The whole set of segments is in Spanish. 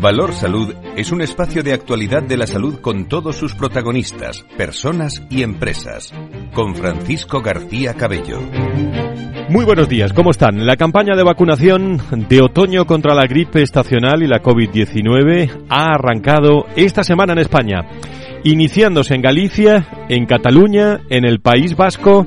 Valor Salud es un espacio de actualidad de la salud con todos sus protagonistas, personas y empresas. Con Francisco García Cabello. Muy buenos días, ¿cómo están? La campaña de vacunación de otoño contra la gripe estacional y la COVID-19 ha arrancado esta semana en España, iniciándose en Galicia, en Cataluña, en el País Vasco,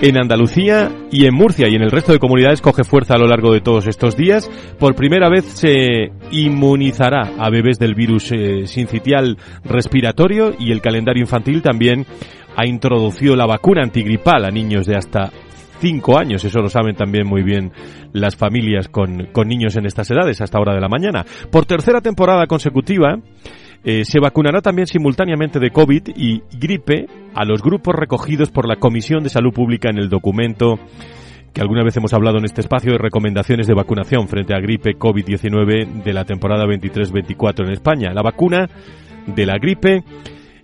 en Andalucía y en Murcia y en el resto de comunidades coge fuerza a lo largo de todos estos días. Por primera vez se inmunizará a bebés del virus eh, sincitial respiratorio y el calendario infantil también ha introducido la vacuna antigripal a niños de hasta cinco años. Eso lo saben también muy bien las familias con, con niños en estas edades hasta hora de la mañana. Por tercera temporada consecutiva, eh, se vacunará también simultáneamente de COVID y gripe a los grupos recogidos por la Comisión de Salud Pública en el documento que alguna vez hemos hablado en este espacio de recomendaciones de vacunación frente a gripe COVID-19 de la temporada 23-24 en España. La vacuna de la gripe,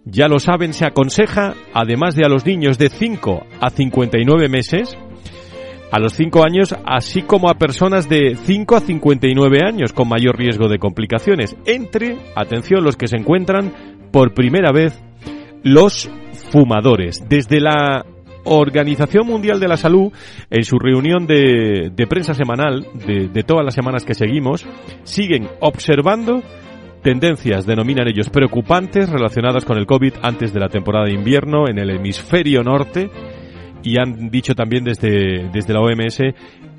ya lo saben, se aconseja, además de a los niños de 5 a 59 meses, a los 5 años, así como a personas de 5 a 59 años con mayor riesgo de complicaciones, entre, atención, los que se encuentran por primera vez los fumadores. Desde la Organización Mundial de la Salud, en su reunión de, de prensa semanal, de, de todas las semanas que seguimos, siguen observando tendencias, denominan ellos, preocupantes relacionadas con el COVID antes de la temporada de invierno en el hemisferio norte y han dicho también desde, desde la OMS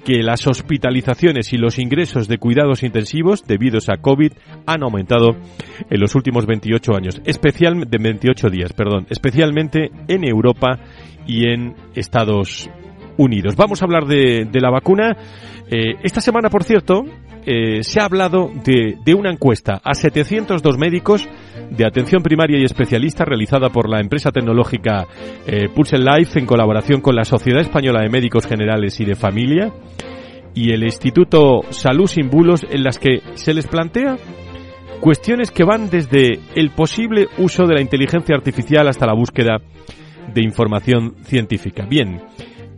que las hospitalizaciones y los ingresos de cuidados intensivos debidos a COVID han aumentado en los últimos 28 años, especial, de 28 días, perdón, especialmente en Europa y en Estados Unidos. Vamos a hablar de, de la vacuna. Eh, esta semana, por cierto, eh, se ha hablado de, de, una encuesta a 702 médicos de atención primaria y especialista realizada por la empresa tecnológica eh, Pulse Life en colaboración con la Sociedad Española de Médicos Generales y de Familia y el Instituto Salud Sin Bulos en las que se les plantea cuestiones que van desde el posible uso de la inteligencia artificial hasta la búsqueda de información científica. Bien,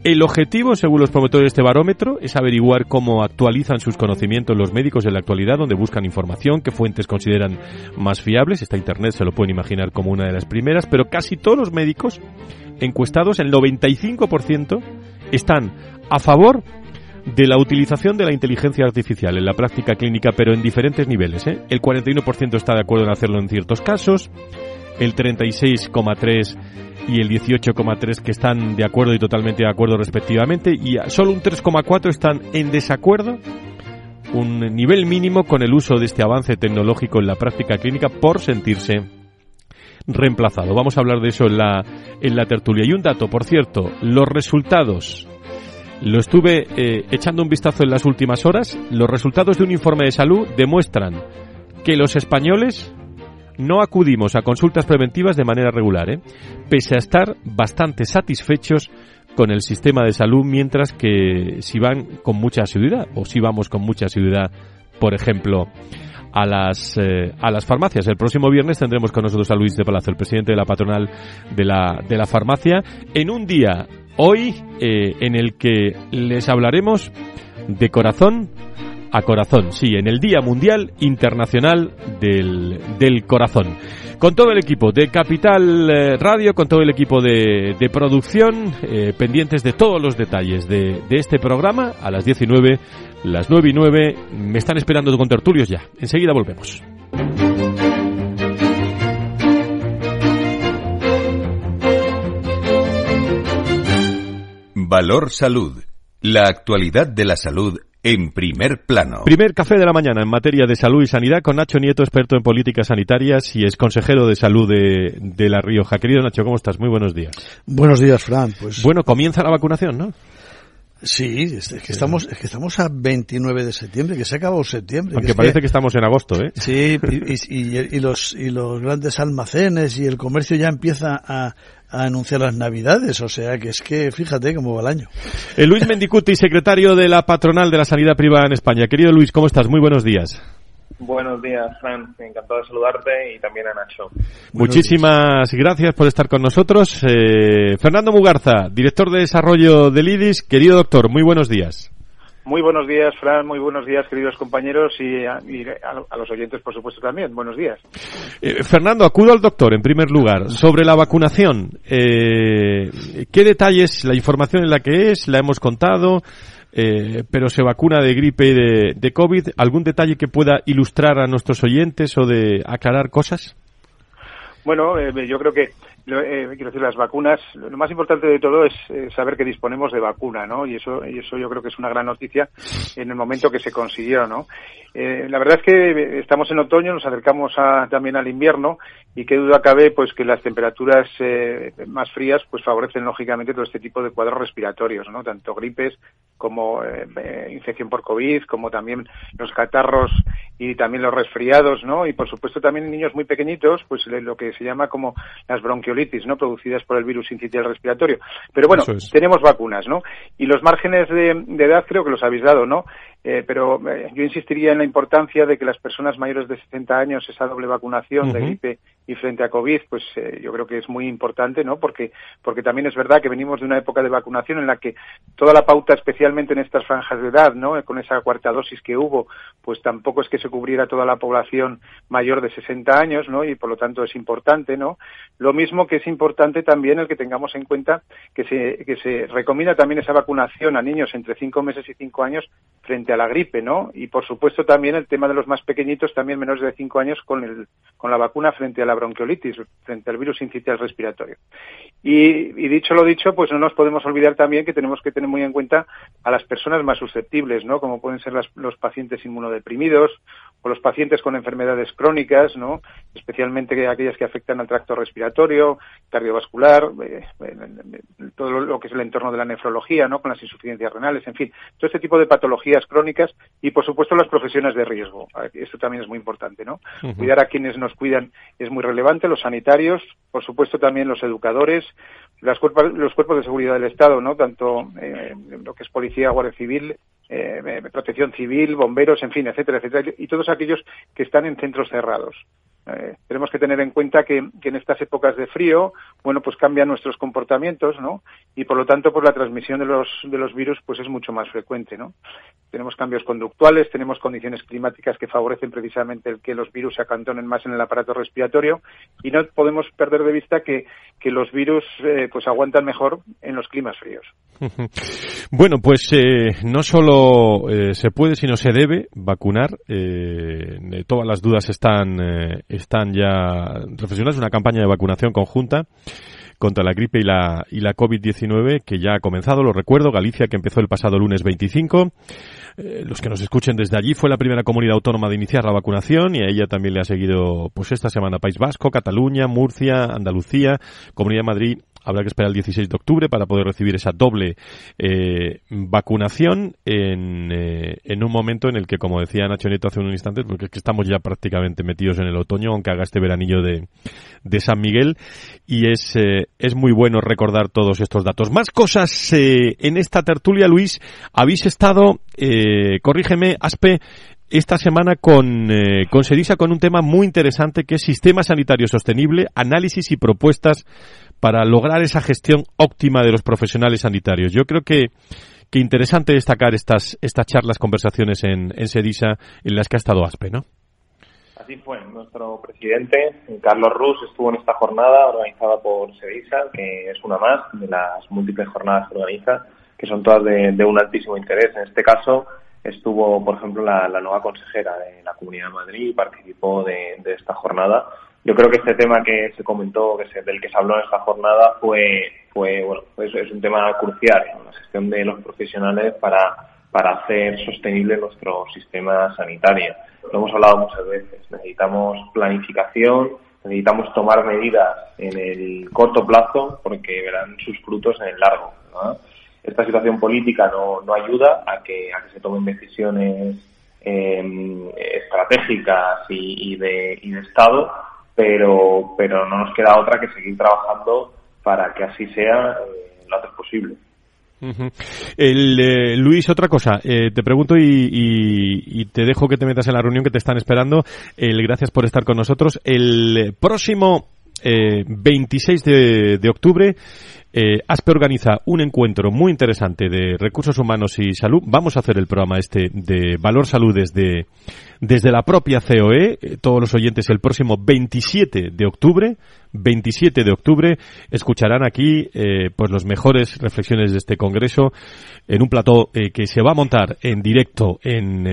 el objetivo, según los promotores de este barómetro, es averiguar cómo actualizan sus conocimientos los médicos en la actualidad, donde buscan información, qué fuentes consideran más fiables. Esta Internet se lo pueden imaginar como una de las primeras, pero casi todos los médicos encuestados, el 95%, están a favor de la utilización de la inteligencia artificial en la práctica clínica, pero en diferentes niveles. ¿eh? El 41% está de acuerdo en hacerlo en ciertos casos, el 36,3% y el 18,3 que están de acuerdo y totalmente de acuerdo respectivamente y solo un 3,4 están en desacuerdo un nivel mínimo con el uso de este avance tecnológico en la práctica clínica por sentirse reemplazado. Vamos a hablar de eso en la, en la tertulia. Y un dato, por cierto, los resultados. Lo estuve eh, echando un vistazo en las últimas horas. Los resultados de un informe de salud demuestran que los españoles no acudimos a consultas preventivas de manera regular, ¿eh? pese a estar bastante satisfechos con el sistema de salud, mientras que si van con mucha asiduidad, o si vamos con mucha asiduidad, por ejemplo, a las, eh, a las farmacias. El próximo viernes tendremos con nosotros a Luis de Palacio, el presidente de la patronal de la, de la farmacia, en un día, hoy, eh, en el que les hablaremos de corazón a corazón, sí, en el Día Mundial Internacional del, del Corazón. Con todo el equipo de Capital eh, Radio, con todo el equipo de, de producción, eh, pendientes de todos los detalles de, de, este programa, a las 19, las 9 y 9, me están esperando con tertulios ya. Enseguida volvemos. Valor Salud. La actualidad de la salud en primer plano. Primer café de la mañana en materia de salud y sanidad con Nacho Nieto, experto en políticas sanitarias y es consejero de salud de, de La Rioja. Querido Nacho, ¿cómo estás? Muy buenos días. Buenos días, Fran. Pues... Bueno, comienza la vacunación, ¿no? Sí, es que estamos, es que estamos a 29 de septiembre, que se ha acabado septiembre. Aunque parece que, estamos en agosto, ¿eh? Sí, y, los, y los grandes almacenes y el comercio ya empieza a, anunciar las navidades, o sea que es que fíjate cómo va el año. Eh, Luis Mendicuti, secretario de la patronal de la sanidad privada en España. Querido Luis, ¿cómo estás? Muy buenos días. Buenos días, Fran. Encantado de saludarte y también a Nacho. Muchísimas gracias por estar con nosotros. Eh, Fernando Mugarza, director de desarrollo del IDIS. Querido doctor, muy buenos días. Muy buenos días, Fran. Muy buenos días, queridos compañeros y a, los oyentes, por supuesto, también. Buenos días. Eh, Fernando, acudo al doctor, en primer lugar. Sobre la vacunación, eh, ¿qué detalles, la información en la que es, la hemos contado? Eh, pero se vacuna de gripe y de, de, COVID. ¿Algún detalle que pueda ilustrar a nuestros oyentes o de aclarar cosas? Bueno, eh, yo creo que eh, quiero decir las vacunas. Lo más importante de todo es saber que disponemos de vacuna, ¿no? Y eso, y eso yo creo que es una gran noticia en el momento que se consiguió, ¿no? Eh, la verdad es que estamos en otoño, nos acercamos también al invierno y qué duda cabe pues que las temperaturas eh, más frías pues favorecen lógicamente todo este tipo de cuadros respiratorios, ¿no? Tanto gripes como eh, infección por COVID, como también los catarros y también los resfriados, ¿no? Y por supuesto también en niños muy pequeñitos, pues lo que se llama como las bronquiolitis, ¿no? Producidas por el virus incitial respiratorio. Pero bueno, tenemos vacunas, ¿no? Y los márgenes de, de edad creo que los habéis dado, ¿no? Eh, pero eh, yo insistiría en la importancia de que las personas mayores de 60 años, esa doble vacunación de gripe y frente a COVID, pues eh, yo creo que es muy importante, ¿no? Porque, porque también es verdad que venimos de una época de vacunación en la que toda la pauta, especialmente en estas franjas de edad, ¿no? Con esa cuarta dosis que hubo, pues tampoco es que se cubriera toda la población mayor de 60 años, ¿no? Y por lo tanto es importante, ¿no? Lo mismo que es importante también el que tengamos en cuenta que se, que se recomienda también esa vacunación a niños entre 5 meses y 5 años frente a la gripe, ¿no? Y por supuesto también el tema de los más pequeñitos, también menores de 5 años, con, el, con la vacuna frente a la bronquiolitis, frente al virus incitial respiratorio. Y, dicho lo dicho, pues no nos podemos olvidar también que tenemos que tener muy en cuenta a las personas más susceptibles, ¿no? Como pueden ser los pacientes inmunodeprimidos o los pacientes con enfermedades crónicas, ¿no? Especialmente aquellas que afectan al tracto respiratorio, cardiovascular, eh, todo lo que es el entorno de la nefrología, ¿no? Con las insuficiencias renales, en fin, todo este tipo de patologías crónicas y, por supuesto, las profesiones de riesgo. Esto también es muy importante, ¿no? Cuidar a quienes nos cuidan es muy relevante, los sanitarios, por supuesto, también los educadores, las los cuerpos de seguridad del Estado, ¿no? Tanto eh, lo que es policía, guardia civil, eh, protección civil, bomberos, en fin, etcétera, etcétera, y todos aquellos que están en centros cerrados. Eh, tenemos que tener en cuenta que, en estas épocas de frío, bueno, pues cambian nuestros comportamientos, ¿no? Y por lo tanto, pues la transmisión de los, de los virus, pues es mucho más frecuente, ¿no? Tenemos cambios conductuales, tenemos condiciones climáticas que favorecen precisamente el que los virus se acantonen más en el aparato respiratorio y no podemos perder de vista que, que los virus, eh, pues aguantan mejor en los climas fríos. Bueno, pues eh, no solo se puede, sino se debe vacunar. todas las dudas están están ya reflexionando. una campaña de vacunación conjunta contra la gripe y la, y la COVID-19 que ya ha comenzado, lo recuerdo, Galicia que empezó el pasado lunes 25. Eh, los que nos escuchen desde allí fue la primera comunidad autónoma de iniciar la vacunación y a ella también le ha seguido pues esta semana País Vasco, Cataluña, Murcia, Andalucía, Comunidad de Madrid Habrá que esperar el 16 de octubre para poder recibir esa doble eh, vacunación en, eh, en, un momento en el que, como decía Nacho Nieto hace un instante, porque es que estamos ya prácticamente metidos en el otoño, aunque haga este veranillo de, de San Miguel, y es, eh, es muy bueno recordar todos estos datos. Más cosas en esta tertulia, Luis. Habéis estado, corrígeme, Aspe, esta semana con, con Sedisa con un tema muy interesante que es sistema sanitario sostenible, análisis y propuestas para lograr esa gestión óptima de los profesionales sanitarios. Yo creo que, que interesante destacar estas, estas charlas, conversaciones en, en SEDISA en las que ha estado ASPE, ¿no? Así fue. Nuestro presidente, Carlos Rus, estuvo en esta jornada organizada por SEDISA, que es una más de las múltiples jornadas que organiza, que son todas de, de un altísimo interés. En este caso, estuvo, por ejemplo, la, la, nueva consejera de la Comunidad de Madrid y participó de, de esta jornada yo creo que este tema que se comentó, que se, del que se habló en esta jornada, fue, fue bueno, pues es un tema crucial, la gestión de los profesionales para, para hacer sostenible nuestro sistema sanitario. Lo hemos hablado muchas veces. Necesitamos planificación, necesitamos tomar medidas en el corto plazo porque verán sus frutos en el largo. esta situación política no, no ayuda a que, a que se tomen decisiones em, estratégicas y de Estado, pero, pero no nos queda otra que seguir trabajando para que así sea eh, lo antes posible. El, eh, Luis, otra cosa, eh, te pregunto y, te dejo que te metas en la reunión que te están esperando. El, gracias por estar con nosotros. El próximo 26 de, de octubre eh, ASPE organiza un encuentro muy interesante de recursos humanos y salud. Vamos a hacer el programa este de Valor Salud desde, desde la propia COE. Eh, todos los oyentes el próximo 27 de octubre 27 de octubre escucharán aquí eh, pues los mejores reflexiones de este congreso en un plató eh, que se va a montar en directo en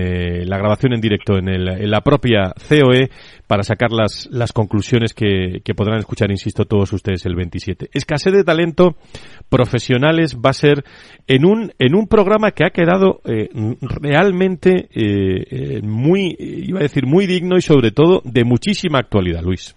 la grabación en directo en, el, en, la propia COE para sacar las, las conclusiones que, que, podrán escuchar insisto todos ustedes el 27 escasez de talento profesionales va a ser en un en un programa que ha quedado realmente muy iba a decir muy digno y sobre todo de muchísima actualidad Luis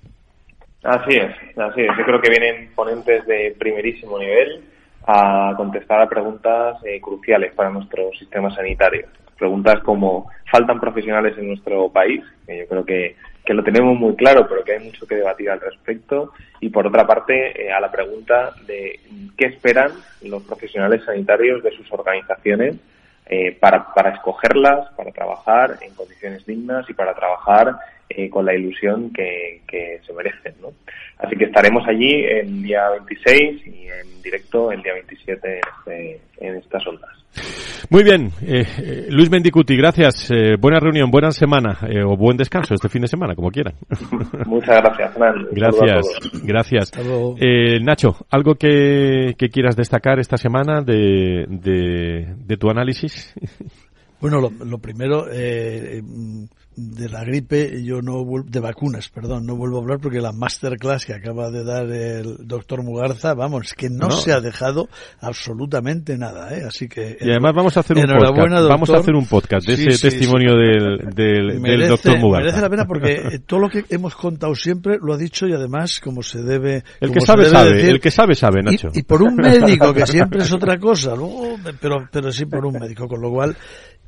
Así es, así es. Yo creo que vienen ponentes de primerísimo nivel a contestar a preguntas eh, cruciales para nuestro sistema sanitario. Preguntas como, ¿faltan profesionales en nuestro país? Que yo creo que, que lo tenemos muy claro, pero que hay mucho que debatir al respecto. Y por otra parte, eh, a la pregunta de qué esperan los profesionales sanitarios de sus organizaciones eh, para, para escogerlas, para trabajar en condiciones dignas y para trabajar eh, con la ilusión que, que, se merecen. ¿no? Así que estaremos allí el día 26 y en directo el día 27 en, este, en estas ondas. Muy bien, eh, eh, Luis Mendicuti, gracias. buena reunión, buena semana o buen descanso este fin de semana, como quieran. Muchas gracias, Fernando. Gracias, gracias. Nacho, ¿algo que, que, quieras destacar esta semana de, de, de tu análisis? Bueno, lo, lo primero, eh, de la gripe, yo no de vacunas, perdón, no vuelvo a hablar porque la masterclass que acaba de dar el doctor Mugarza, vamos, que no, se ha dejado absolutamente nada, ¿eh? así que y además vamos a hacer un podcast, vamos a hacer un podcast de ese testimonio del, del, doctor Mugarza. Merece la pena porque eh, todo lo que hemos contado siempre lo ha dicho y además como se debe. El que sabe sabe, el que sabe sabe, Nacho. Y, y por un médico que siempre es otra cosa, luego, pero pero sí por un médico, con lo cual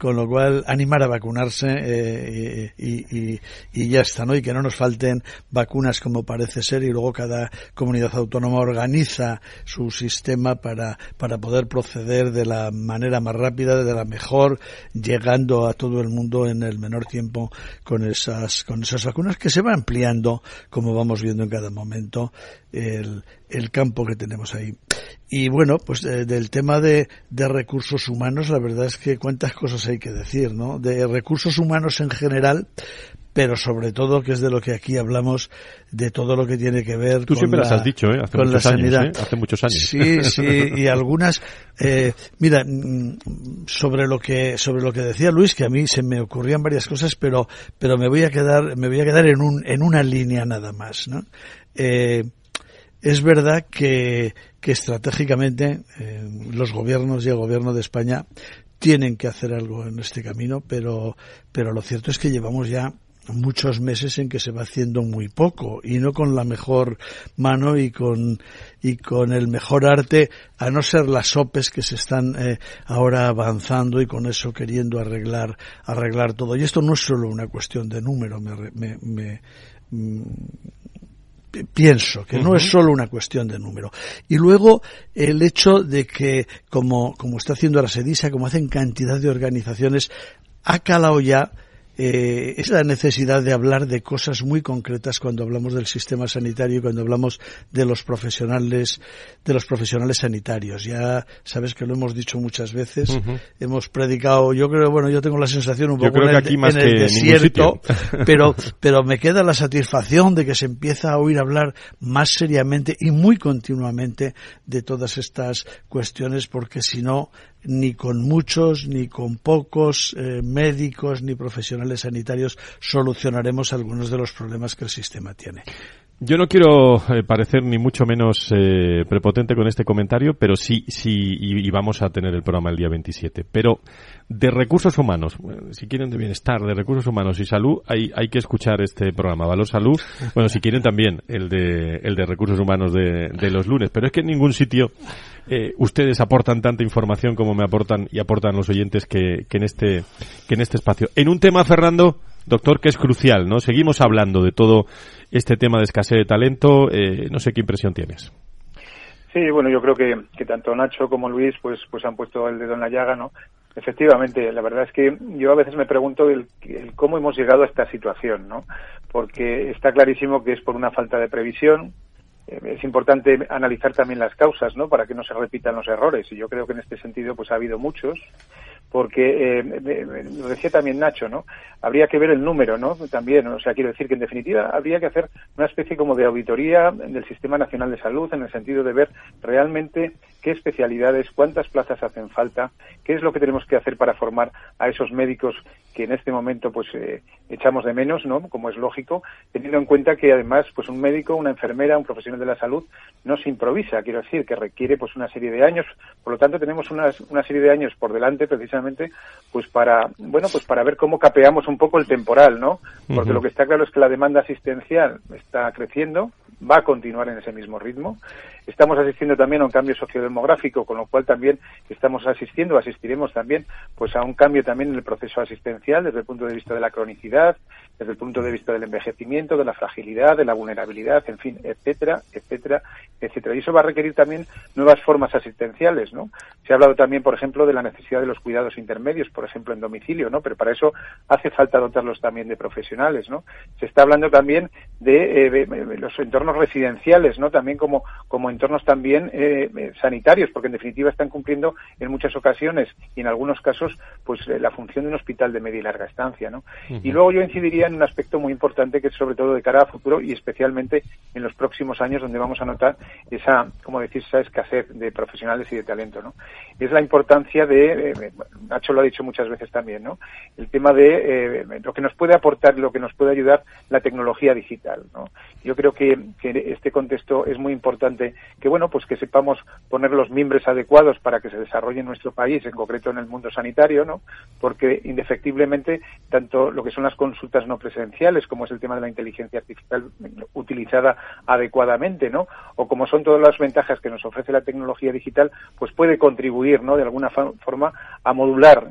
con lo cual animar a vacunarse eh, y, y, ya está, ¿no? Y que no nos falten vacunas como parece ser y luego cada comunidad autónoma organiza su sistema para, para poder proceder de la manera más rápida, de la mejor, llegando a todo el mundo en el menor tiempo con esas, con esas vacunas que se va ampliando, como vamos viendo en cada momento, el, el campo que tenemos ahí. Y bueno, pues eh, del tema de, de, recursos humanos, la verdad es que cuántas cosas hay que decir, ¿no? De recursos humanos en general, pero sobre todo, que es de lo que aquí hablamos, de todo lo que tiene que ver Tú siempre las has dicho, ¿eh? Hace muchos años, ¿eh? Hace muchos años. Sí, sí, y algunas, eh, mira, mm, sobre lo que, sobre lo que decía Luis, que a mí se me ocurrían varias cosas, pero, pero me voy a quedar, me voy a quedar en un, en una línea nada más, ¿no? Eh, es verdad que, que estratégicamente eh, los gobiernos y el gobierno de España tienen que hacer algo en este camino, pero, pero lo cierto es que llevamos ya muchos meses en que se va haciendo muy poco y no con la mejor mano y con y con el mejor arte a no ser las OPEs que se están eh, ahora avanzando y con eso queriendo arreglar arreglar todo. Y esto no es solo una cuestión de número me, me, me mm, pienso que no es solo una cuestión de número. Y luego el hecho de que, como, como está haciendo la SEDISA, como hacen cantidad de organizaciones, ha calado ya eh, es la necesidad de hablar de cosas muy concretas cuando hablamos del sistema sanitario y cuando hablamos de los profesionales de los profesionales sanitarios. Ya sabes que lo hemos dicho muchas veces, hemos predicado, yo creo, bueno, yo tengo la sensación un poco en, el, desierto, pero pero me queda la satisfacción de que se empieza a oír hablar más seriamente y muy continuamente de todas estas cuestiones porque si no ni con muchos, ni con pocos eh, médicos, ni profesionales sanitarios solucionaremos algunos de los problemas que el sistema tiene. Yo no quiero eh, parecer ni mucho menos eh, prepotente con este comentario, pero sí, sí, y, vamos a tener el programa el día 27. Pero de recursos humanos, si quieren de bienestar, de recursos humanos y salud, hay, hay que escuchar este programa, Valor Salud. Bueno, si quieren también el de, el de recursos humanos de, de los lunes. Pero es que en ningún sitio eh, ustedes aportan tanta información como me aportan y aportan los oyentes que, que, en este, que en este espacio. En un tema, Fernando, doctor, que es crucial, ¿no? Seguimos hablando de todo este tema de escasez de talento. Eh, no sé qué impresión tienes. Sí, bueno, yo creo que, que tanto Nacho como Luis pues, pues han puesto el dedo en la llaga, ¿no? Efectivamente, la verdad es que yo a veces me pregunto el, cómo hemos llegado a esta situación, ¿no? Porque está clarísimo que es por una falta de previsión, es importante analizar también las causas, ¿no? Para que no se repitan los errores. Y yo creo que en este sentido, pues ha habido muchos porque eh, lo decía también Nacho, ¿no? Habría que ver el número, ¿no? También, o sea, quiero decir que en definitiva habría que hacer una especie como de auditoría del Sistema Nacional de Salud en el sentido de ver realmente qué especialidades, cuántas plazas hacen falta, qué es lo que tenemos que hacer para formar a esos médicos que en este momento pues eh, echamos de menos, ¿no? Como es lógico, teniendo en cuenta que además pues un médico, una enfermera, un profesional de la salud no se improvisa, quiero decir que requiere pues una serie de años, por lo tanto tenemos una, una serie de años por delante precisamente pues para bueno pues para ver cómo capeamos un poco el temporal, ¿no? Porque lo que está claro es que la demanda asistencial está creciendo, va a continuar en ese mismo ritmo Estamos asistiendo también a un cambio sociodemográfico, con lo cual también estamos asistiendo, asistiremos también, pues a un cambio también en el proceso asistencial desde el punto de vista de la cronicidad, desde el punto de vista del envejecimiento, de la fragilidad, de la vulnerabilidad, en fin, etcétera, etcétera, etcétera. Y eso va a requerir también nuevas formas asistenciales, ¿no? Se ha hablado también, por ejemplo, de la necesidad de los cuidados intermedios, por ejemplo, en domicilio, ¿no? Pero para eso hace falta dotarlos también de profesionales, ¿no? Se está hablando también de, eh, los entornos residenciales, ¿no? También como, como entornos también eh, eh, sanitarios, porque en definitiva están cumpliendo en muchas ocasiones y en algunos casos pues eh, la función de un hospital de media y larga estancia, ¿no? Y luego yo incidiría en un aspecto muy importante que es sobre todo de cara a futuro y especialmente en los próximos años donde vamos a notar esa, como decir, esa escasez de profesionales y de talento, ¿no? Es la importancia de, Nacho lo ha dicho muchas veces también, ¿no? El tema de lo que nos puede aportar, lo que nos puede ayudar la tecnología digital, ¿no? Yo creo que, que este contexto es muy importante que bueno, pues que sepamos poner los mimbres adecuados para que se desarrolle en nuestro país, en concreto en el mundo sanitario, ¿no? Porque indefectiblemente tanto lo que son las consultas no presenciales, como es el tema de la inteligencia artificial utilizada adecuadamente, ¿no? O como son todas las ventajas que nos ofrece la tecnología digital, pues puede contribuir, ¿no? De alguna forma a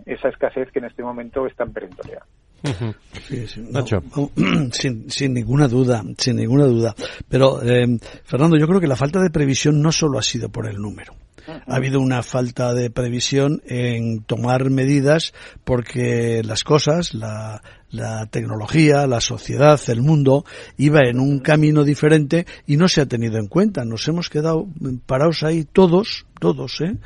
esa escasez que en este momento es tan perentoria. sin, sin, ninguna duda, sin ninguna duda. Pero, eh, Fernando, yo creo que la falta de previsión no solo ha sido por el número. Ha habido una falta de previsión en tomar medidas porque las cosas, la, la tecnología, la sociedad, el mundo iba en un camino diferente y no se ha tenido en cuenta. Nos hemos quedado parados ahí todos, todos, ¿eh?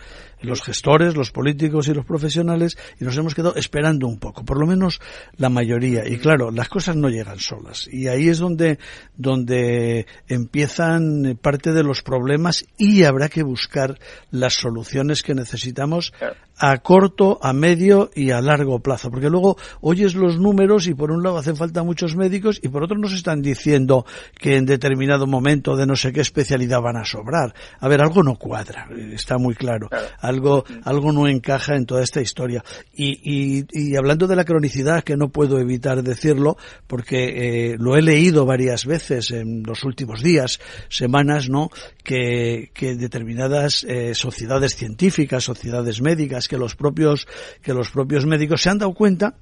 los gestores, los políticos y los profesionales, y nos hemos quedado esperando un poco, por lo menos la mayoría. Y claro, las cosas no llegan solas. Y ahí es donde, donde empiezan parte de los problemas y habrá que buscar las soluciones que necesitamos a corto, a medio y a largo plazo. Porque luego oyes los números y por un lado hacen falta muchos médicos y por otro nos están diciendo que en determinado momento de no sé qué especialidad van a sobrar. A ver, algo no cuadra, está muy claro. Algo, algo no encaja en toda esta historia. Y, y, y hablando de la cronicidad, que no puedo evitar decirlo, porque eh, lo he leído varias veces en los últimos días, semanas, ¿no? Que, que determinadas eh, sociedades científicas, sociedades médicas, que los propios, que los propios médicos se han dado cuenta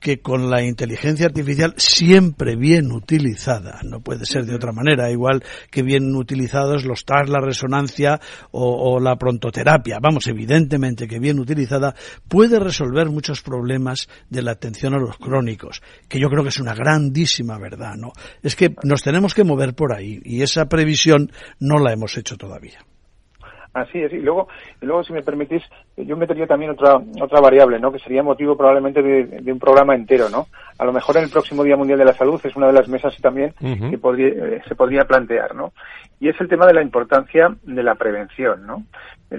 que con la inteligencia artificial siempre bien utilizada, no puede ser de otra manera, igual que bien utilizados los TAR, la resonancia o, o, la prontoterapia, vamos, evidentemente que bien utilizada puede resolver muchos problemas de la atención a los crónicos, que yo creo que es una grandísima verdad, ¿no? Es que nos tenemos que mover por ahí y esa previsión no la hemos hecho todavía. Así es. Y luego, y luego, si me permitís, yo metería también otra otra variable, ¿no? Que sería motivo probablemente de, un programa entero, ¿no? A lo mejor en el próximo Día Mundial de la Salud es una de las mesas también que podría, eh, se podría plantear, ¿no? Y es el tema de la importancia de la prevención, ¿no?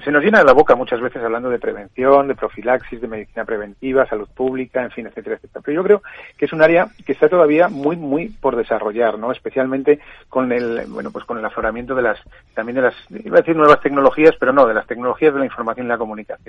se nos llena la boca muchas veces hablando de prevención, de profilaxis, de medicina preventiva, salud pública, en fin, etcétera, etcétera. Pero yo creo que es un área que está todavía muy, muy por desarrollar, ¿no? Especialmente con el, bueno, pues con el afloramiento de las, también de las, iba a decir nuevas tecnologías, pero no, de las tecnologías de la información y la comunicación,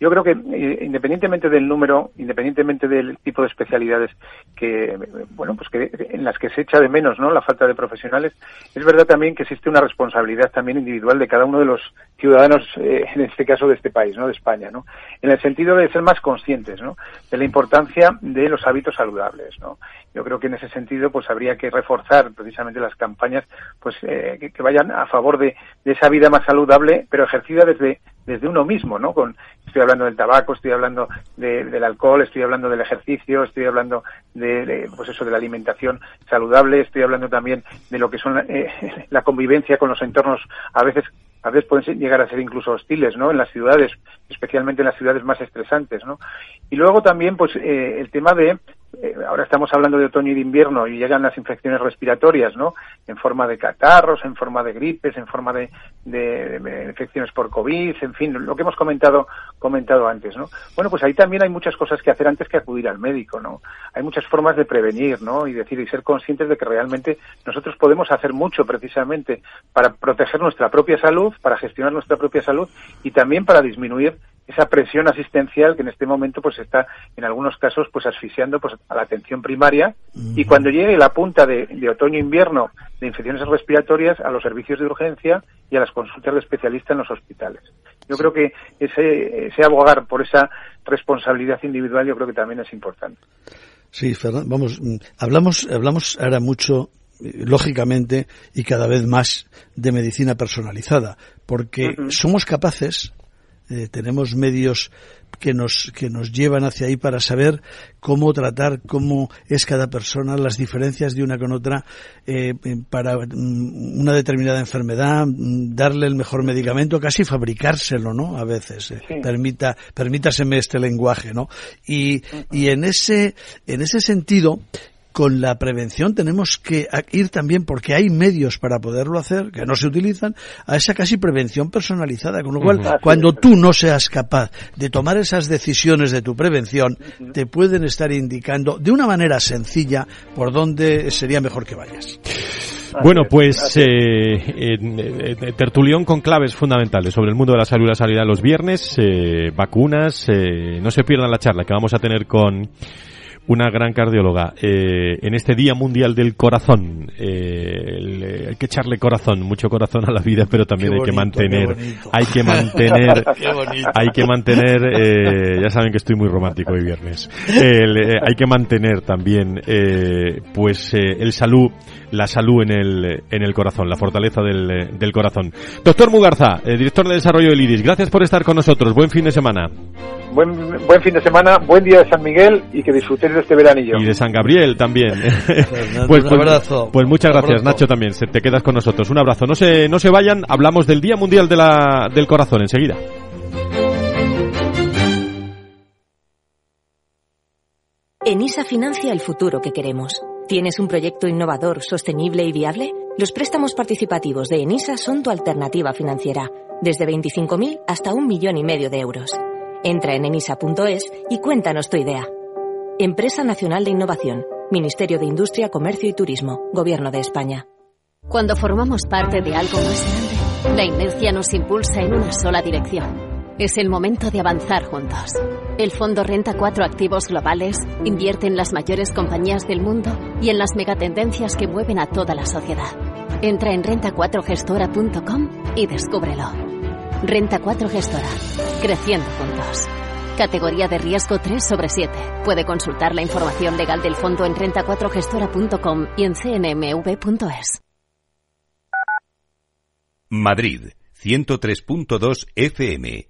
Yo creo que eh, independientemente del número, independientemente del tipo de especialidades que, bueno, pues que en las que se echa de menos, ¿no? La falta de profesionales, es verdad también que existe una responsabilidad también individual de cada uno de los ciudadanos, eh, en este caso de este país, ¿no? De España, ¿no? En el sentido de ser más conscientes, ¿no? De la importancia de los hábitos saludables, ¿no? Yo creo que en ese sentido, pues habría que reforzar precisamente las campañas, pues eh, que, vayan a favor de, esa vida más saludable, pero ejercida desde desde uno mismo, ¿no? Con, estoy hablando del tabaco, estoy hablando del alcohol, estoy hablando del ejercicio, estoy hablando de, pues eso, de la alimentación saludable, estoy hablando también de lo que son eh, la convivencia con los entornos a veces a veces pueden llegar a ser incluso hostiles, ¿no? En las ciudades, especialmente en las ciudades más estresantes, ¿no? Y luego también, pues, eh, el tema de eh, ahora estamos hablando de otoño y de invierno y llegan las infecciones respiratorias, ¿no? En forma de catarros, en forma de gripes, en forma de, infecciones por COVID, en fin, lo que hemos comentado comentado antes, ¿no? Bueno, pues ahí también hay muchas cosas que hacer antes que acudir al médico, ¿no? Hay muchas formas de prevenir, ¿no? Y decir y ser conscientes de que realmente nosotros podemos hacer mucho precisamente para proteger nuestra propia salud, para gestionar nuestra propia salud y también para disminuir esa presión asistencial que en este momento pues está en algunos casos pues asfixiando pues a la atención primaria. Y cuando llegue la punta de, otoño invierno de infecciones respiratorias a los servicios de urgencia y a las consultas de especialistas en los hospitales. Yo creo que ese, ese abogar por esa responsabilidad individual yo creo que también es importante. Sí Fernando vamos mm, hablamos hablamos ahora mucho eh, lógicamente y cada vez más de medicina personalizada porque somos capaces eh, tenemos medios que nos, que nos llevan hacia ahí para saber cómo tratar, cómo es cada persona, las diferencias de una con otra eh, para mm, una determinada enfermedad, mm, darle el mejor medicamento, casi fabricárselo, ¿no? A veces, eh, permita, permítaseme este lenguaje, ¿no? Y, y en ese, en ese sentido, con la prevención tenemos que ir también, porque hay medios para poderlo hacer, que no se utilizan, a esa casi prevención personalizada. Con lo cual, cuando tú no seas capaz de tomar esas decisiones de tu prevención, te pueden estar indicando de una manera sencilla por dónde sería mejor que vayas. Bueno, pues eh, eh, tertulión con claves fundamentales sobre el mundo de la salud y la sanidad los viernes, eh, vacunas, no se pierdan la charla que vamos a tener con una gran cardióloga, eh, en este Día Mundial del Corazón, eh, hay que echarle corazón, mucho corazón a la vida, pero también hay que mantener, hay que mantener, hay que mantener, eh, ya saben que estoy muy romántico hoy viernes, hay que mantener también, pues, el salud, la salud en el, en el corazón, la fortaleza del, del corazón. Doctor Mugarza, director de desarrollo del IRIS, gracias por estar con nosotros, buen fin de semana. Buen, buen fin de semana, buen día de San Miguel y que disfrutéis de este veranillo. Y de San Gabriel también. pues, un pues, abrazo. Pues muchas gracias, Nacho, también. Se, te quedas con nosotros. Un abrazo. No se, no se vayan, hablamos del Día Mundial de la, del Corazón enseguida. ENISA financia el futuro que queremos. ¿Tienes un proyecto innovador, sostenible y viable? Los préstamos participativos de ENISA son tu alternativa financiera, desde 25.000 hasta un millón y medio de euros. Entra en enisa.es y cuéntanos tu idea. Empresa Nacional de Innovación, Ministerio de Industria, Comercio y Turismo, Gobierno de España. Cuando formamos parte de algo más grande, la inercia nos impulsa en una sola dirección. Es el momento de avanzar juntos. El fondo renta cuatro activos globales, invierte en las mayores compañías del mundo y en las megatendencias que mueven a toda la sociedad. Entra en renta4gestora.com y descúbrelo. Renta 4 Gestora. Creciendo juntos. Categoría de riesgo 3 sobre 7. Puede consultar la información legal del fondo en renta4gestora.com y en cnmv.es. Madrid, 103.2 FM,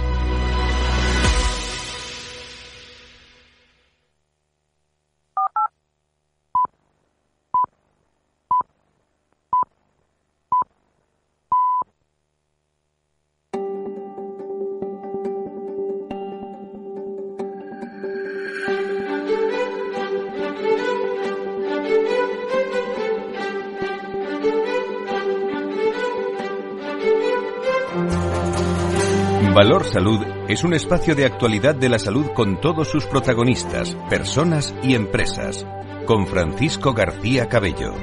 Valor Salud es un espacio de actualidad de la salud con todos sus protagonistas, personas y empresas. Con Francisco García Cabello.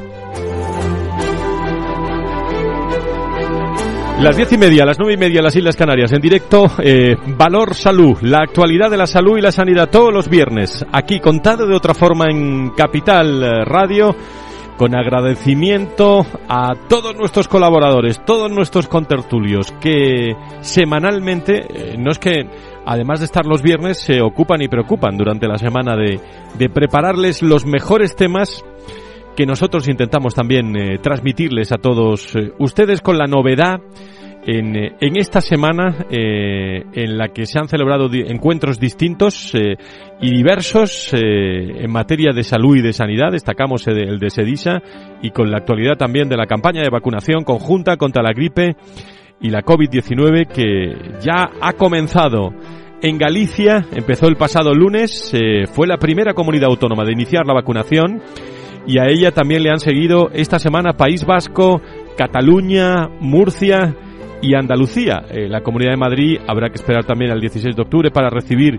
Las diez y media, las nueve y media, las Islas Canarias, en directo, eh, Valor Salud, la actualidad de la salud y la sanidad todos los viernes, aquí contado de otra forma en Capital eh, Radio con agradecimiento a todos nuestros colaboradores, todos nuestros contertulios que semanalmente, eh, no es que además de estar los viernes, se ocupan y preocupan durante la semana de, de prepararles los mejores temas que nosotros intentamos también eh, transmitirles a todos eh, ustedes con la novedad en, eh, en esta semana eh, en la que se han celebrado encuentros distintos eh, y diversos en materia de salud y de sanidad. Destacamos el de Sedisa y con la actualidad también de la campaña de vacunación conjunta contra la gripe y la COVID-19 que ya ha comenzado. En Galicia empezó el pasado lunes, fue la primera comunidad autónoma de iniciar la vacunación y a ella también le han seguido esta semana País Vasco, Cataluña, Murcia y Andalucía. Eh, la Comunidad de Madrid habrá que esperar también al 16 de octubre para recibir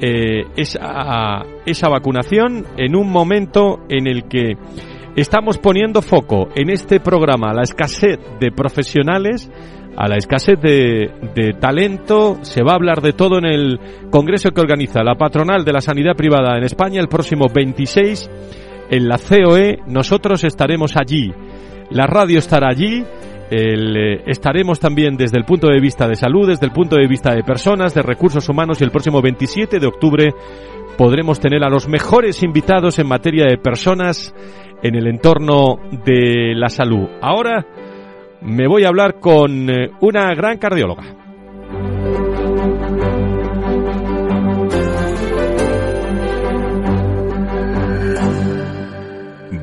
eh, esa, esa vacunación en un momento en el que estamos poniendo foco en este programa a la escasez de profesionales, a la escasez de, de, talento. Se va a hablar de todo en el congreso que organiza la patronal de la sanidad privada en España el próximo 26 en la COE. Nosotros estaremos allí. La radio estará allí eh, estaremos también desde el punto de vista de salud, desde el punto de vista de personas, de recursos humanos y el próximo 27 de octubre podremos tener a los mejores invitados en materia de personas en el entorno de la salud. Ahora me voy a hablar con eh, una gran cardióloga.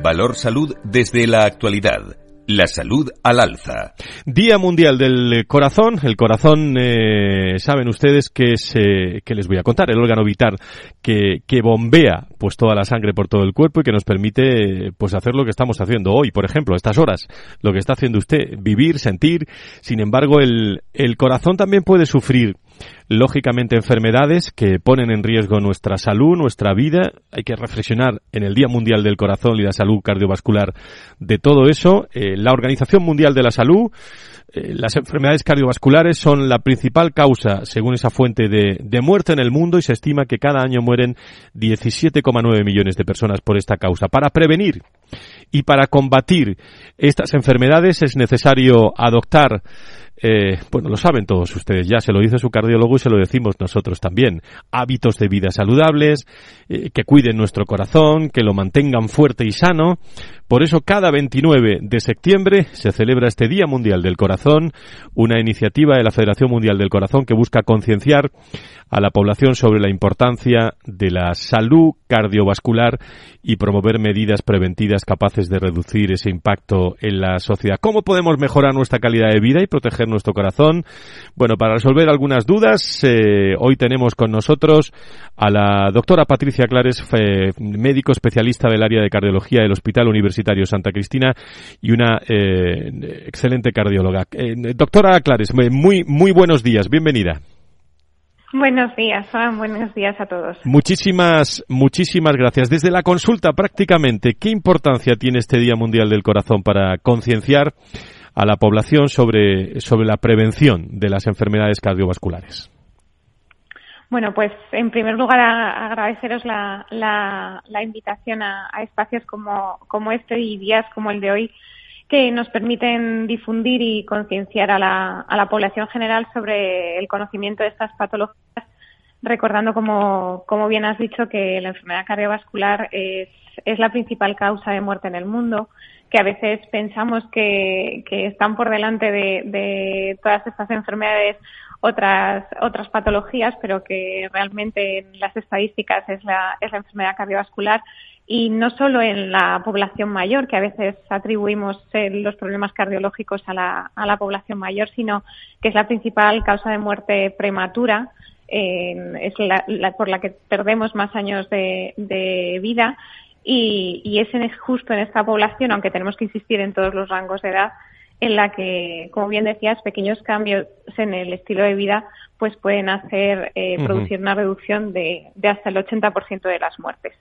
Valor Salud desde la actualidad la salud al alza. Día Mundial del Corazón. El corazón, eh, saben ustedes que es, eh, que les voy a contar, el órgano vital que, que bombea pues toda la sangre por todo el cuerpo y que nos permite pues hacer lo que estamos haciendo hoy, por ejemplo, estas horas, lo que está haciendo usted, vivir, sentir. Sin embargo, el, el corazón también puede sufrir lógicamente enfermedades que ponen en riesgo nuestra salud, nuestra vida. Hay que reflexionar en el Día Mundial del Corazón y la Salud Cardiovascular de todo eso. Eh, la Organización Mundial de la Salud eh, las enfermedades cardiovasculares son la principal causa, según esa fuente, de, de muerte en el mundo y se estima que cada año mueren 17,9 millones de personas por esta causa. Para prevenir y para combatir estas enfermedades es necesario adoptar eh, bueno, lo saben todos ustedes ya, se lo dice su cardiólogo y se lo decimos nosotros también. Hábitos de vida saludables, eh, que cuiden nuestro corazón, que lo mantengan fuerte y sano. Por eso cada 29 de septiembre se celebra este Día Mundial del Corazón, una iniciativa de la Federación Mundial del Corazón que busca concienciar a la población sobre la importancia de la salud cardiovascular y promover medidas preventivas capaces de reducir ese impacto en la sociedad. ¿Cómo podemos mejorar nuestra calidad de vida y proteger nuestro corazón? Bueno, para resolver algunas dudas, eh, hoy tenemos con nosotros a la doctora Patricia Clares, médico especialista del área de cardiología del Hospital Universitario Santa Cristina y una eh, excelente cardióloga. Eh, doctora Clares, muy, muy buenos días, bienvenida. Buenos días, Juan. Buenos días a todos. Muchísimas, muchísimas gracias. Desde la consulta, prácticamente, ¿qué importancia tiene este Día Mundial del Corazón para concienciar a la población sobre, sobre la prevención de las enfermedades cardiovasculares? Bueno, pues en primer lugar agradeceros la, la, invitación a, espacios como, como este y días como el de hoy que nos permiten difundir y concienciar a la, a la población general sobre el conocimiento de estas patologías, recordando, como, como bien has dicho, que la enfermedad cardiovascular es, es la principal causa de muerte en el mundo, que a veces pensamos que, que están por delante de, de todas estas enfermedades otras otras patologías, pero que realmente en las estadísticas es la, es la enfermedad cardiovascular. Y no solo en la población mayor, que a veces atribuimos eh, los problemas cardiológicos a la, a la población mayor, sino que es la principal causa de muerte prematura, eh, es la, por la que perdemos más años de vida y, y es en, justo en esta población, aunque tenemos que insistir en todos los rangos de edad, en la que, como bien decías, pequeños cambios en el estilo de vida pues pueden hacer eh, producir una reducción de, de, hasta el 80% de las muertes.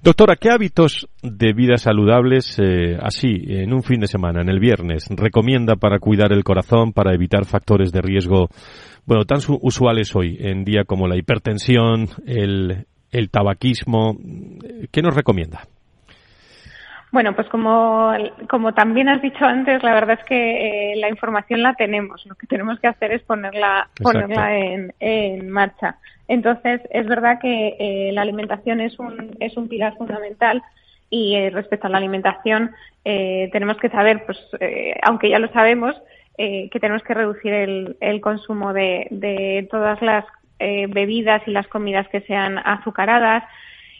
Doctora, ¿qué hábitos de vida saludables, eh, así, en un fin de semana, en el viernes, recomienda para cuidar el corazón, para evitar factores de riesgo, bueno, tan usuales hoy en día como la hipertensión, el, el tabaquismo? ¿Qué nos recomienda? Bueno, pues como, como también has dicho antes, la verdad es que eh, la información la tenemos. Lo que tenemos que hacer es ponerla, ponerla en, en, marcha. Entonces, es verdad que eh, la alimentación es un, es un pilar fundamental y eh, respecto a la alimentación eh, tenemos que saber, pues, eh, aunque ya lo sabemos, que tenemos que reducir el, el consumo de, de todas las bebidas y las comidas que sean azucaradas,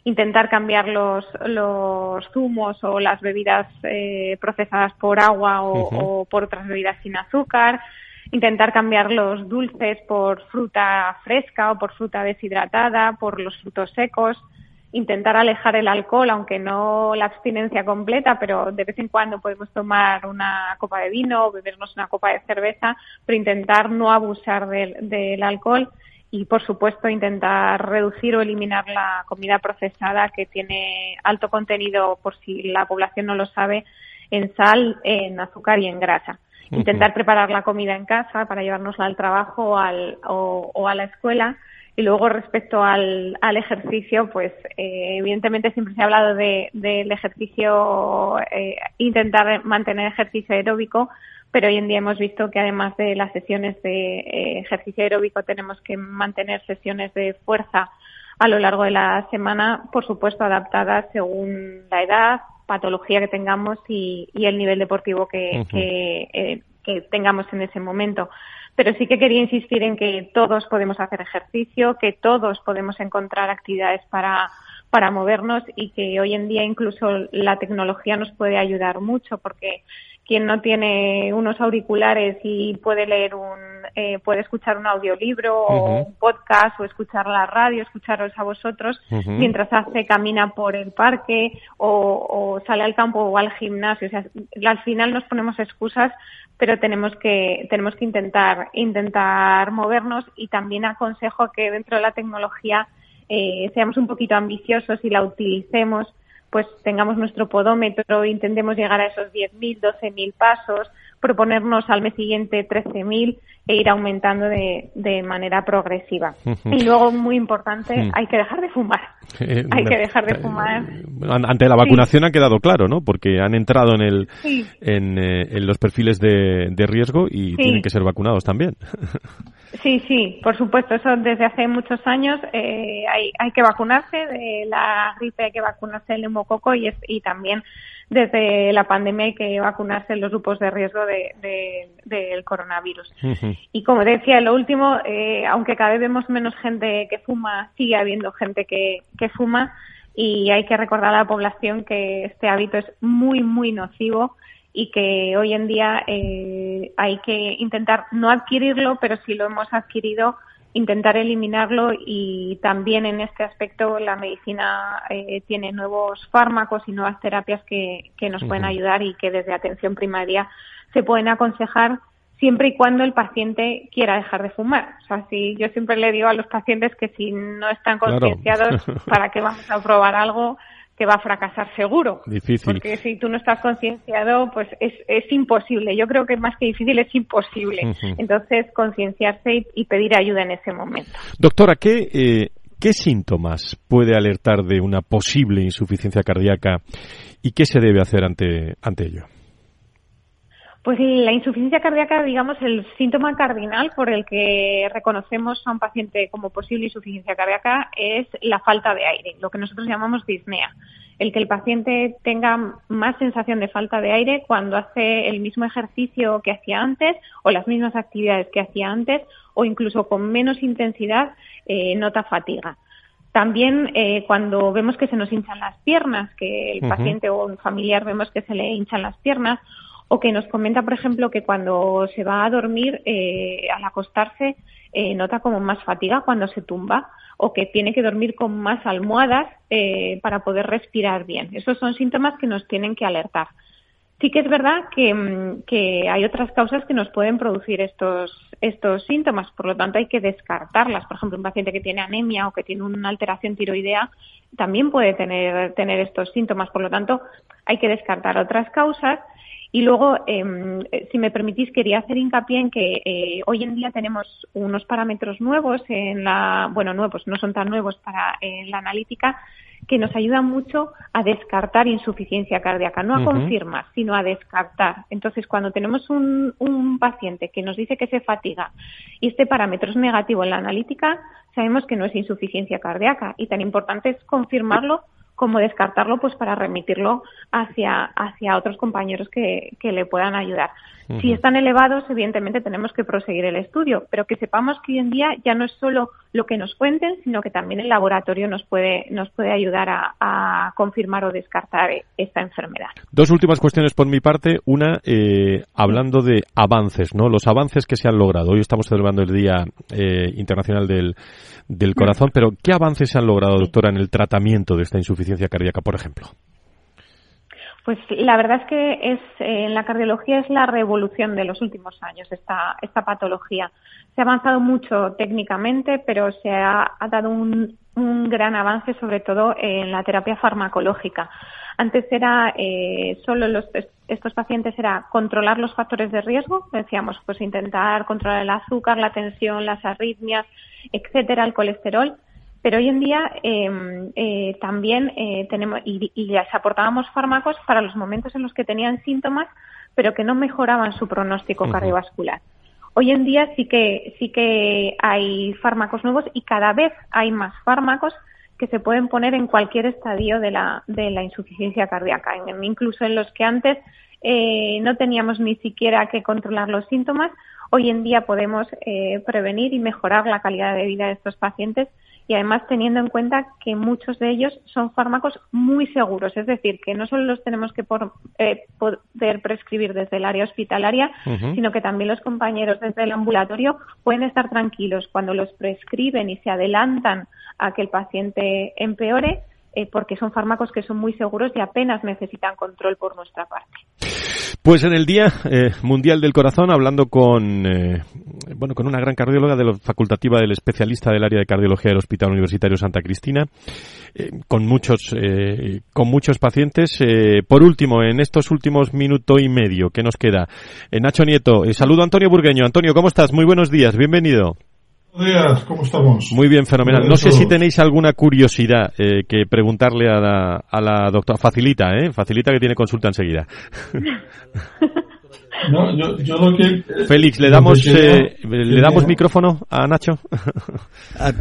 intentar cambiar los, los zumos o las bebidas eh, procesadas por agua o, uh -huh. o, por otras bebidas sin azúcar, intentar cambiar los dulces por fruta fresca o por fruta deshidratada, por los frutos secos, intentar alejar el alcohol, aunque no la abstinencia completa, pero de vez en cuando podemos tomar una copa de vino o bebernos una copa de cerveza, pero intentar no abusar del, del alcohol y por supuesto intentar reducir o eliminar la comida procesada que tiene alto contenido, por si la población no lo sabe, en sal, en azúcar y en grasa. Intentar uh -huh. preparar la comida en casa para llevárnosla al trabajo al, o, o, a la escuela. Y luego respecto al, al ejercicio, pues eh, evidentemente siempre se ha hablado de, del ejercicio, eh, intentar mantener ejercicio aeróbico, pero hoy en día hemos visto que además de las sesiones de eh, ejercicio aeróbico tenemos que mantener sesiones de fuerza a lo largo de la semana, por supuesto adaptadas según la edad, patología que tengamos y, y el nivel deportivo que, uh -huh. que, eh, que tengamos en ese momento. Pero sí que quería insistir en que todos podemos hacer ejercicio, que todos podemos encontrar actividades para para movernos y que hoy en día incluso la tecnología nos puede ayudar mucho porque quien no tiene unos auriculares y puede leer un, eh, puede escuchar un audiolibro uh -huh. o un podcast o escuchar la radio, escucharos a vosotros uh -huh. mientras hace, camina por el parque o, o, sale al campo o al gimnasio. O sea, al final nos ponemos excusas, pero tenemos que, tenemos que intentar, intentar movernos y también aconsejo que dentro de la tecnología eh, seamos un poquito ambiciosos y la utilicemos pues tengamos nuestro podómetro, intentemos llegar a esos 10.000, 12.000 pasos, proponernos al mes siguiente 13.000 e ir aumentando de, de manera progresiva. Uh -huh. Y luego, muy importante, uh -huh. hay que dejar de fumar. Eh, hay que dejar de fumar. Ante la vacunación sí. ha quedado claro, ¿no? Porque han entrado en, el, sí. en, eh, en, los perfiles de, de riesgo y sí. tienen que ser vacunados también. Sí, sí, por supuesto, eso desde hace muchos años eh, hay, hay que vacunarse de la gripe, hay que vacunarse del neumococo y, es, y también desde la pandemia hay que vacunarse en los grupos de riesgo del de, de, coronavirus. Uh -huh. Y como decía, lo último, eh, aunque cada vez vemos menos gente que fuma, sigue habiendo gente que, que fuma y hay que recordar a la población que este hábito es muy, muy nocivo y que hoy en día eh, hay que intentar no adquirirlo, pero si lo hemos adquirido, intentar eliminarlo y también en este aspecto la medicina eh, tiene nuevos fármacos y nuevas terapias que, que nos uh -huh. pueden ayudar y que desde atención primaria se pueden aconsejar siempre y cuando el paciente quiera dejar de fumar. O sea, si yo siempre le digo a los pacientes que si no están concienciados, claro. ¿para qué vamos a probar algo? Que va a fracasar seguro. Difícil. Porque si tú no estás concienciado, pues es, es imposible. Yo creo que más que difícil es imposible. Uh -huh. Entonces, concienciarse y, y, pedir ayuda en ese momento. Doctora, ¿qué, eh, ¿qué síntomas puede alertar de una posible insuficiencia cardíaca y qué se debe hacer ante, ante ello? Pues la insuficiencia cardíaca, digamos, el síntoma cardinal por el que reconocemos a un paciente como posible insuficiencia cardíaca es la falta de aire, lo que nosotros llamamos disnea. El que el paciente tenga más sensación de falta de aire cuando hace el mismo ejercicio que hacía antes o las mismas actividades que hacía antes o incluso con menos intensidad eh, nota fatiga. También eh, cuando vemos que se nos hinchan las piernas, que el paciente o un familiar vemos que se le hinchan las piernas o que nos comenta, por ejemplo, que cuando se va a dormir, eh, al acostarse, eh, nota como más fatiga cuando se tumba o que tiene que dormir con más almohadas eh, para poder respirar bien. Esos son síntomas que nos tienen que alertar. Sí que es verdad que, mm, que, hay otras causas que nos pueden producir estos, estos síntomas, por lo tanto hay que descartarlas. Por ejemplo, un paciente que tiene anemia o que tiene una alteración tiroidea también puede tener, tener estos síntomas, por lo tanto hay que descartar otras causas y luego, em, eh, si me permitís, quería hacer hincapié en que eh, hoy en día tenemos unos parámetros nuevos en la, bueno, nuevos, no son tan nuevos para la analítica, que nos ayudan mucho a descartar insuficiencia cardíaca, no a confirmar, sino a descartar. Entonces, cuando tenemos un, un paciente que nos dice que se fatiga y este parámetro es negativo en la analítica, sabemos que no es insuficiencia cardíaca y tan importante es confirmarlo como descartarlo pues para remitirlo hacia, hacia otros compañeros que, que le puedan ayudar. Si están elevados, evidentemente tenemos que proseguir el estudio, pero que sepamos que hoy en día ya no es solo lo que nos cuenten, sino que también el laboratorio nos puede, nos puede ayudar a, confirmar o descartar esta enfermedad. Dos últimas cuestiones por mi parte. Una, eh, hablando de avances, ¿no? Los avances que se han logrado. Hoy estamos celebrando el Día eh, Internacional del, del Corazón, pero ¿qué avances se han logrado, doctora, en el tratamiento de esta insuficiencia cardíaca, por ejemplo? Pues la verdad es que es en la cardiología es la revolución de los últimos años esta, esta patología. Se ha avanzado mucho técnicamente, pero se ha, dado un, un, gran avance sobre todo en la terapia farmacológica. Antes era eh, solo los, estos pacientes era controlar los factores de riesgo, decíamos pues intentar controlar el azúcar, la tensión, las arritmias, etcétera, el colesterol pero hoy en día em, eh, también eh, tenemos y, y, les aportábamos fármacos para los momentos en los que tenían síntomas, pero que no mejoraban su pronóstico cardiovascular. Hoy en día sí que sí que hay fármacos nuevos y cada vez hay más fármacos que se pueden poner en cualquier estadio de la, de la insuficiencia cardíaca, incluso en los que antes eh, no teníamos ni siquiera que controlar los síntomas, hoy en día podemos eh, prevenir y mejorar la calidad de vida de estos pacientes y además teniendo en cuenta que muchos de ellos son fármacos muy seguros, es decir, que no solo los tenemos que eh, poder prescribir desde el área hospitalaria, sino que también los compañeros desde el ambulatorio pueden estar tranquilos cuando los prescriben y se adelantan a que el paciente empeore, eh, porque son fármacos que son muy seguros y apenas necesitan control por nuestra parte. Pues en el Día eh, Mundial del Corazón, hablando con, eh, bueno, con una gran cardióloga de la facultativa del especialista del área de cardiología del Hospital Universitario Santa Cristina, eh, con muchos, con muchos pacientes. por último, en estos últimos minuto y medio que nos queda, Nacho Nieto, saludo a Antonio Burgueño. Antonio, ¿cómo estás? Muy buenos días, bienvenido. Buenos días, ¿cómo estamos? Muy bien, fenomenal. No sé si tenéis alguna curiosidad eh, que preguntarle a la, a la doctora. Facilita, ¿eh? Facilita que tiene consulta enseguida. No, yo, yo lo que... Félix, ¿le damos, eh, ¿le damos micrófono a Nacho? Ah,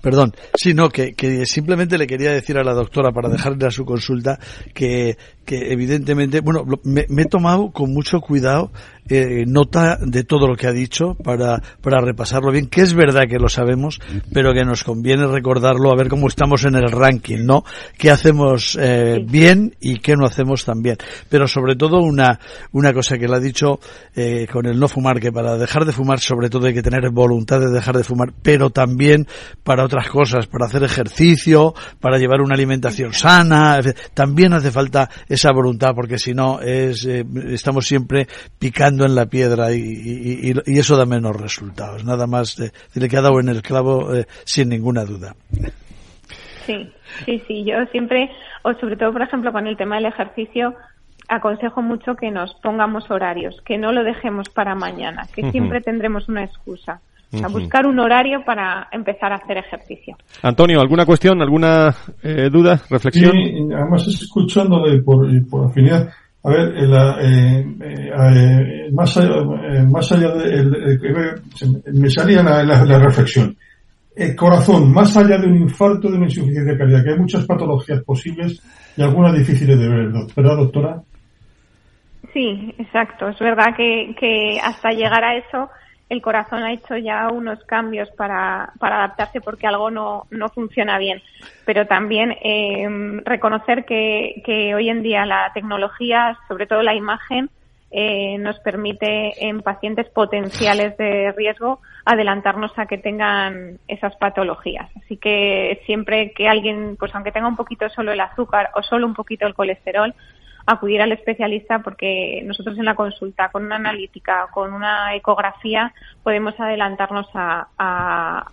perdón, sí, no, que, que, simplemente le quería decir a la doctora para dejarle a su consulta que, que evidentemente, bueno, me, me, he tomado con mucho cuidado eh, nota de todo lo que ha dicho para, para repasarlo bien, que es verdad que lo sabemos, pero que nos conviene recordarlo a ver cómo estamos en el ranking, ¿no? ¿Qué hacemos eh, bien y qué no hacemos tan bien? Pero sobre todo una, una cosa que le ha dicho eh, con el no fumar, que para dejar de fumar sobre todo hay que tener voluntad de dejar de fumar, pero también para otras cosas, para hacer ejercicio, para llevar una alimentación sana, también hace falta esa voluntad, porque si no es, eh, estamos siempre picando en la piedra y, y, y, eso da menos resultados. Nada más, eh, le que ha dado en el clavo eh, sin ninguna duda. Sí, sí, sí. Yo siempre, o sobre todo, por ejemplo, con el tema del ejercicio, aconsejo mucho que nos pongamos horarios, que no lo dejemos para mañana, que siempre tendremos una excusa. A buscar un horario para empezar a hacer ejercicio. Antonio, ¿alguna cuestión, alguna eh, duda, reflexión? Sí, además escuchándole por, por afinidad, A ver, eh, eh, más, allá, más allá de, me salía la, la, reflexión. El corazón, más allá de un infarto, de una insuficiencia cardíaca, hay muchas patologías posibles y algunas difíciles de ver, ¿verdad, doctora? Sí, exacto. Es verdad que, que hasta llegar a eso el corazón ha hecho ya unos cambios para, adaptarse porque algo no, no funciona bien. Pero también eh, reconocer que, que hoy en día la tecnología, sobre todo la imagen, eh, nos permite en pacientes potenciales de riesgo adelantarnos a que tengan esas patologías. Así que siempre que alguien, pues aunque tenga un poquito solo el azúcar o solo un poquito el colesterol, acudir al especialista porque nosotros en la consulta con una analítica, con una ecografía, podemos adelantarnos a,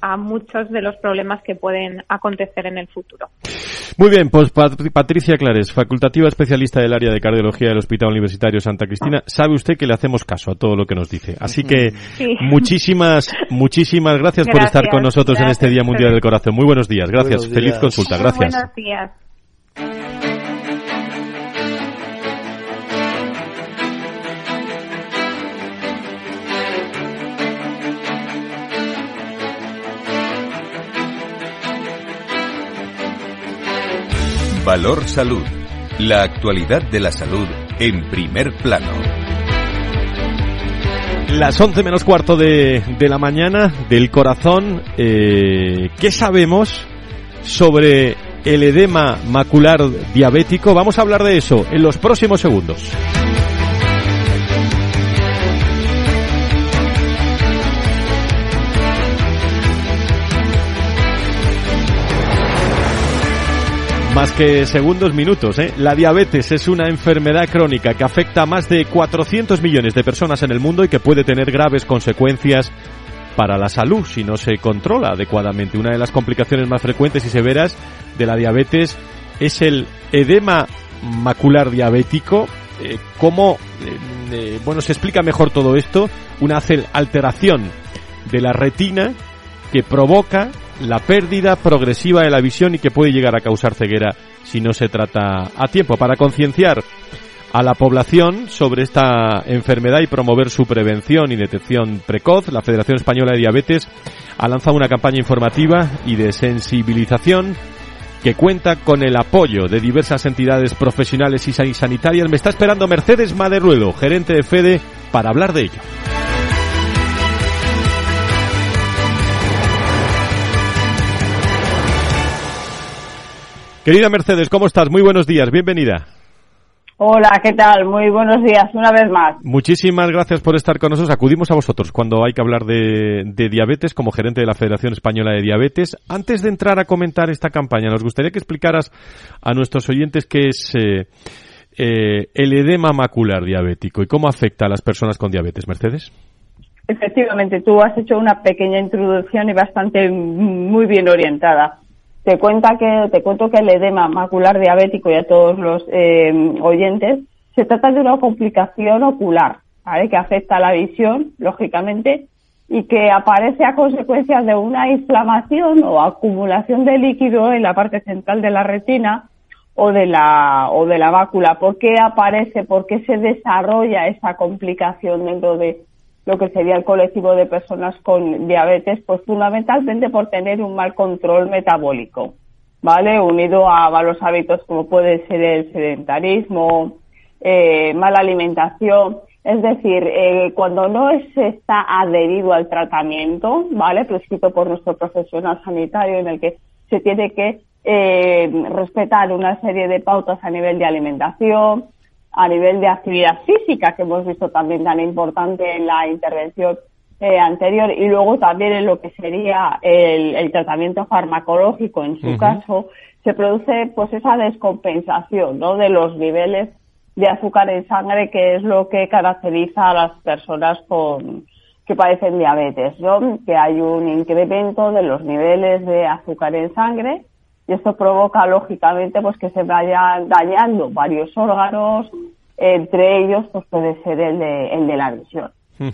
a, muchos de los problemas que pueden acontecer en el futuro. Muy bien, pues Patricia Clares, facultativa especialista del área de cardiología del Hospital Universitario Santa Cristina, sabe usted que le hacemos caso a todo lo que nos dice. Así que muchísimas, muchísimas gracias, por estar con nosotros en este Día Mundial del Corazón. Muy buenos días, gracias, feliz consulta, gracias. buenos días. Valor Salud. La actualidad de la salud en primer plano. Las 11 menos cuarto de, la mañana del corazón. Eh, ¿Qué sabemos sobre el edema macular diabético? Vamos a hablar de eso en los próximos segundos. Que segundos, minutos. ¿eh? La diabetes es una enfermedad crónica que afecta a más de 400 millones de personas en el mundo y que puede tener graves consecuencias para la salud si no se controla adecuadamente. Una de las complicaciones más frecuentes y severas de la diabetes es el edema macular diabético. Eh, ¿Cómo eh, eh, bueno, se explica mejor todo esto? Una alteración de la retina que provoca la pérdida progresiva de la visión y que puede llegar a causar ceguera si no se trata a tiempo. Para concienciar a la población sobre esta enfermedad y promover su prevención y detección precoz, la Federación Española de Diabetes ha lanzado una campaña informativa y de sensibilización que cuenta con el apoyo de diversas entidades profesionales y sanitarias. Me está esperando Mercedes Maderuelo, gerente de FEDE, para hablar de ello. Querida Mercedes, ¿cómo estás? Muy buenos días, bienvenida. Hola, ¿qué tal? Muy buenos días, una vez más. Muchísimas gracias por estar con nosotros. Acudimos a vosotros cuando hay que hablar de, diabetes como gerente de la Federación Española de Diabetes. Antes de entrar a comentar esta campaña, nos gustaría que explicaras a nuestros oyentes qué es eh, eh, el edema macular diabético y cómo afecta a las personas con diabetes. Mercedes. Efectivamente, tú has hecho una pequeña introducción y bastante muy bien orientada. Te cuenta que te cuento que el edema macular diabético y a todos los eh, oyentes se trata de una complicación ocular, ¿vale? que afecta a la visión, lógicamente, y que aparece a consecuencia de una inflamación o acumulación de líquido en la parte central de la retina o de la o de la mácula. ¿Por qué aparece? ¿Por qué se desarrolla esa complicación dentro de lo que sería el colectivo de personas con diabetes, pues fundamentalmente por tener un mal control metabólico, ¿vale? Unido a malos hábitos como puede ser el sedentarismo, eh, mala alimentación, es decir, eh, cuando no se está adherido al tratamiento, ¿vale? Prescrito por nuestro profesional sanitario en el que se tiene que eh, respetar una serie de pautas a nivel de alimentación, a nivel de actividad física, que hemos visto también tan importante en la intervención eh, anterior, y luego también en lo que sería el, tratamiento farmacológico, en su caso, se produce pues esa descompensación ¿no? de los niveles de azúcar en sangre, que es lo que caracteriza a las personas con que padecen diabetes, ¿no? que hay un incremento de los niveles de azúcar en sangre y esto provoca lógicamente pues que se vayan dañando varios órganos entre ellos pues puede ser el de, el de la visión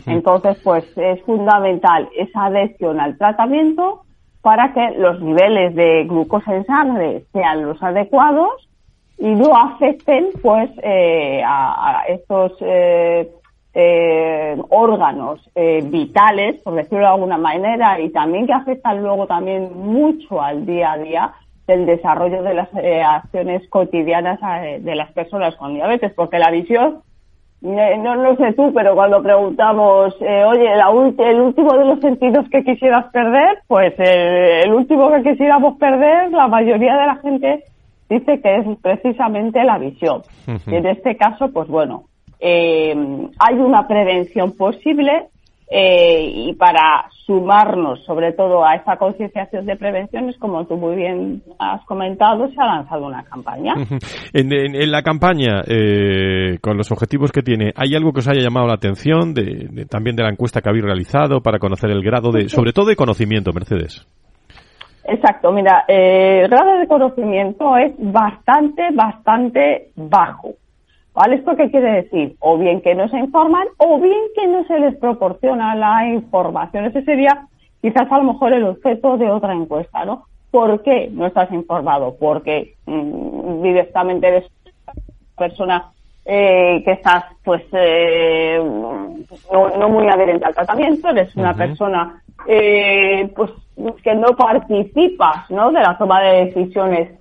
entonces pues es fundamental esa adhesión al tratamiento para que los niveles de glucosa en sangre sean los adecuados y no afecten pues eh, a, estos eh, eh, órganos vitales, por decirlo de alguna manera, y también que afectan luego también mucho al día a día del desarrollo de las acciones cotidianas de las personas con diabetes, porque la visión no lo sé tú, pero cuando preguntamos, oye, el último de los sentidos que quisieras perder, pues el último que quisiéramos perder, la mayoría de la gente dice que es precisamente la visión. Y en este caso, pues bueno, eh, hay una prevención posible eh, y para sumarnos sobre todo a esta concienciación de prevenciones, como tú muy bien has comentado, se ha lanzado una campaña. en, la campaña, eh, con los objetivos que tiene, ¿hay algo que os haya llamado la atención de, también de la encuesta que habéis realizado para conocer el grado de, sobre todo de conocimiento, Mercedes? Exacto, mira, eh, el grado de conocimiento es bastante, bastante bajo. ¿Vale? ¿Esto qué quiere decir? O bien que no se informan o bien que no se les proporciona la información. Ese sería quizás a lo mejor el objeto de otra encuesta, ¿no? ¿Por qué no estás informado? Porque mm, directamente eres persona eh, que estás pues eh, no, muy adherente al tratamiento, eres una persona eh, pues que no participas ¿no? de la toma de decisiones